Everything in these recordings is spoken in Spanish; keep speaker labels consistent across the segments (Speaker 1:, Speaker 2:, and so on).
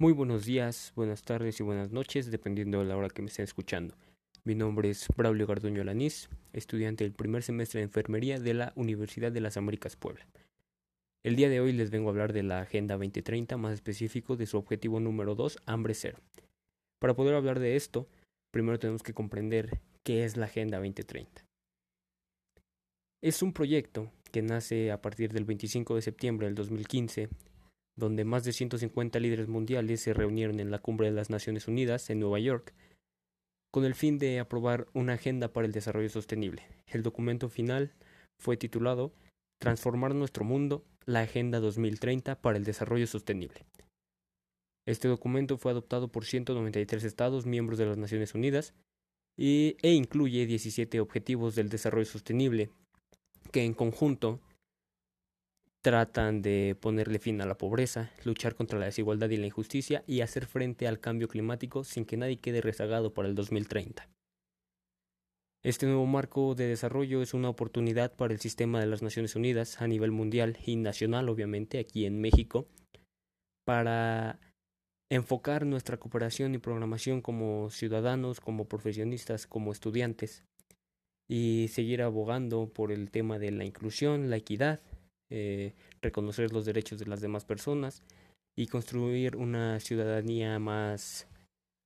Speaker 1: Muy buenos días, buenas tardes y buenas noches, dependiendo de la hora que me estén escuchando. Mi nombre es Braulio Garduño Lanís, estudiante del primer semestre de enfermería de la Universidad de las Américas Puebla. El día de hoy les vengo a hablar de la Agenda 2030, más específico de su objetivo número 2, hambre cero. Para poder hablar de esto, primero tenemos que comprender qué es la Agenda 2030. Es un proyecto que nace a partir del 25 de septiembre del 2015 donde más de 150 líderes mundiales se reunieron en la Cumbre de las Naciones Unidas en Nueva York, con el fin de aprobar una agenda para el desarrollo sostenible. El documento final fue titulado Transformar nuestro mundo, la Agenda 2030 para el Desarrollo Sostenible. Este documento fue adoptado por 193 estados miembros de las Naciones Unidas y, e incluye 17 objetivos del desarrollo sostenible que en conjunto tratan de ponerle fin a la pobreza, luchar contra la desigualdad y la injusticia y hacer frente al cambio climático sin que nadie quede rezagado para el 2030. Este nuevo marco de desarrollo es una oportunidad para el sistema de las Naciones Unidas a nivel mundial y nacional, obviamente, aquí en México, para enfocar nuestra cooperación y programación como ciudadanos, como profesionistas, como estudiantes, y seguir abogando por el tema de la inclusión, la equidad, eh, reconocer los derechos de las demás personas y construir una ciudadanía más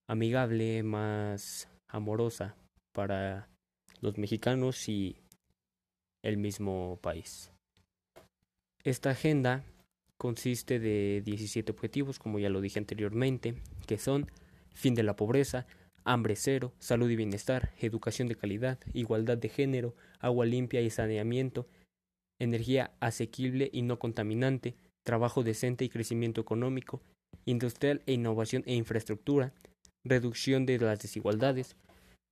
Speaker 1: amigable, más amorosa para los mexicanos y el mismo país. Esta agenda consiste de 17 objetivos, como ya lo dije anteriormente, que son fin de la pobreza, hambre cero, salud y bienestar, educación de calidad, igualdad de género, agua limpia y saneamiento, energía asequible y no contaminante, trabajo decente y crecimiento económico, industrial e innovación e infraestructura, reducción de las desigualdades,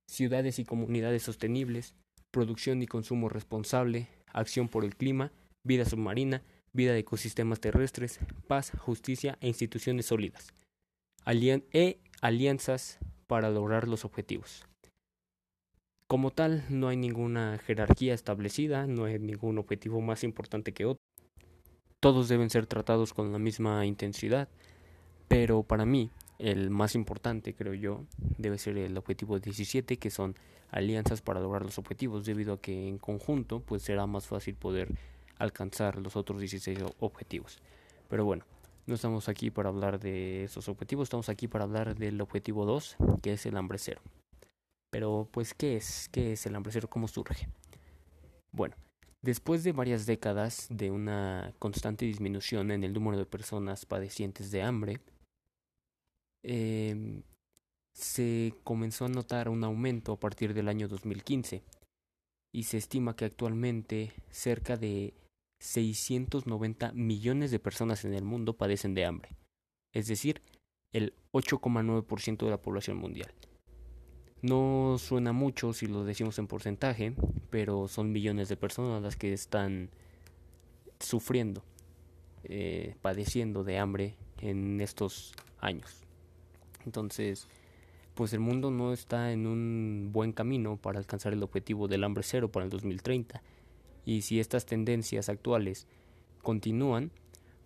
Speaker 1: ciudades y comunidades sostenibles, producción y consumo responsable, acción por el clima, vida submarina, vida de ecosistemas terrestres, paz, justicia e instituciones sólidas, e alianzas para lograr los objetivos. Como tal, no hay ninguna jerarquía establecida, no hay ningún objetivo más importante que otro. Todos deben ser tratados con la misma intensidad, pero para mí el más importante, creo yo, debe ser el objetivo 17, que son alianzas para lograr los objetivos, debido a que en conjunto pues será más fácil poder alcanzar los otros 16 objetivos. Pero bueno, no estamos aquí para hablar de esos objetivos, estamos aquí para hablar del objetivo 2, que es el hambre cero. Pero, pues, ¿qué es? ¿Qué es el hambre cero? ¿Cómo surge? Bueno, después de varias décadas de una constante disminución en el número de personas padecientes de hambre, eh, se comenzó a notar un aumento a partir del año 2015 y se estima que actualmente cerca de 690 millones de personas en el mundo padecen de hambre, es decir, el 8,9% de la población mundial. No suena mucho si lo decimos en porcentaje, pero son millones de personas las que están sufriendo, eh, padeciendo de hambre en estos años. Entonces, pues el mundo no está en un buen camino para alcanzar el objetivo del hambre cero para el 2030. Y si estas tendencias actuales continúan,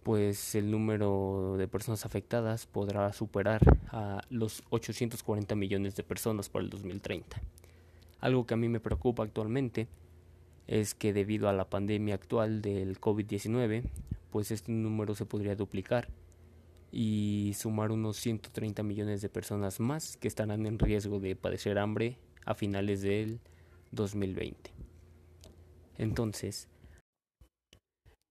Speaker 1: pues el número de personas afectadas podrá superar a los 840 millones de personas para el 2030. Algo que a mí me preocupa actualmente es que debido a la pandemia actual del COVID-19, pues este número se podría duplicar y sumar unos 130 millones de personas más que estarán en riesgo de padecer hambre a finales del 2020. Entonces,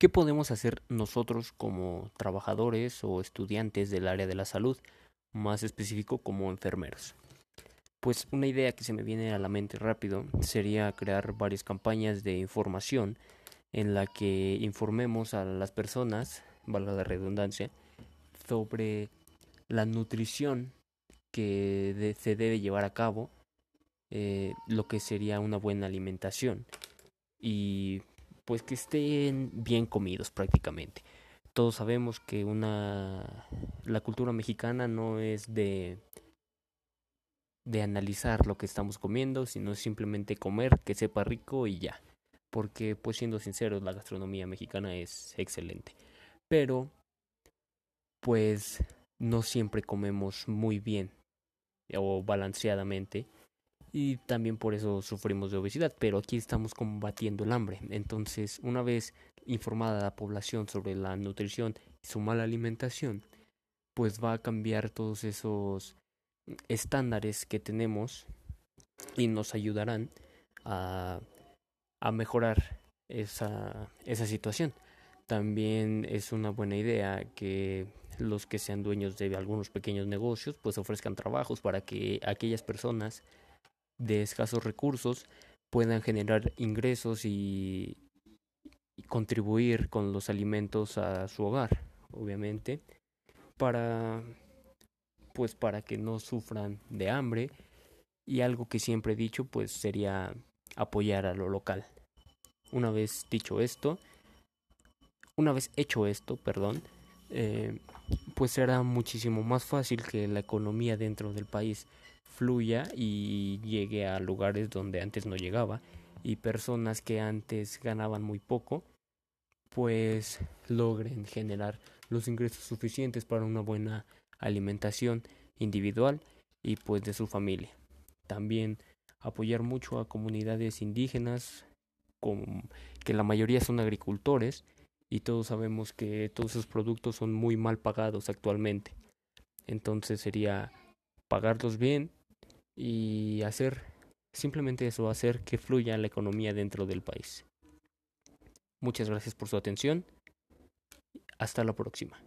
Speaker 1: ¿Qué podemos hacer nosotros como trabajadores o estudiantes del área de la salud, más específico como enfermeros? Pues una idea que se me viene a la mente rápido sería crear varias campañas de información en la que informemos a las personas, valga la redundancia, sobre la nutrición que se debe llevar a cabo, eh, lo que sería una buena alimentación y pues que estén bien comidos prácticamente. Todos sabemos que una la cultura mexicana no es de de analizar lo que estamos comiendo, sino simplemente comer que sepa rico y ya. Porque pues siendo sinceros, la gastronomía mexicana es excelente. Pero pues no siempre comemos muy bien o balanceadamente y también por eso sufrimos de obesidad, pero aquí estamos combatiendo el hambre. Entonces, una vez informada la población sobre la nutrición y su mala alimentación, pues va a cambiar todos esos estándares que tenemos y nos ayudarán a, a mejorar esa, esa situación. También es una buena idea que los que sean dueños de algunos pequeños negocios pues ofrezcan trabajos para que aquellas personas de escasos recursos puedan generar ingresos y, contribuir con los alimentos a su hogar, obviamente, para pues para que no sufran de hambre y algo que siempre he dicho pues sería apoyar a lo local. Una vez dicho esto, una vez hecho esto, perdón, eh, pues será muchísimo más fácil que la economía dentro del país fluya y llegue a lugares donde antes no llegaba y personas que antes ganaban muy poco pues logren generar los ingresos suficientes para una buena alimentación individual y pues de su familia. También apoyar mucho a comunidades indígenas con, que la mayoría son agricultores y todos sabemos que todos esos productos son muy mal pagados actualmente. Entonces sería pagarlos bien y hacer simplemente eso, hacer que fluya la economía dentro del país. Muchas gracias por su atención. Hasta la próxima.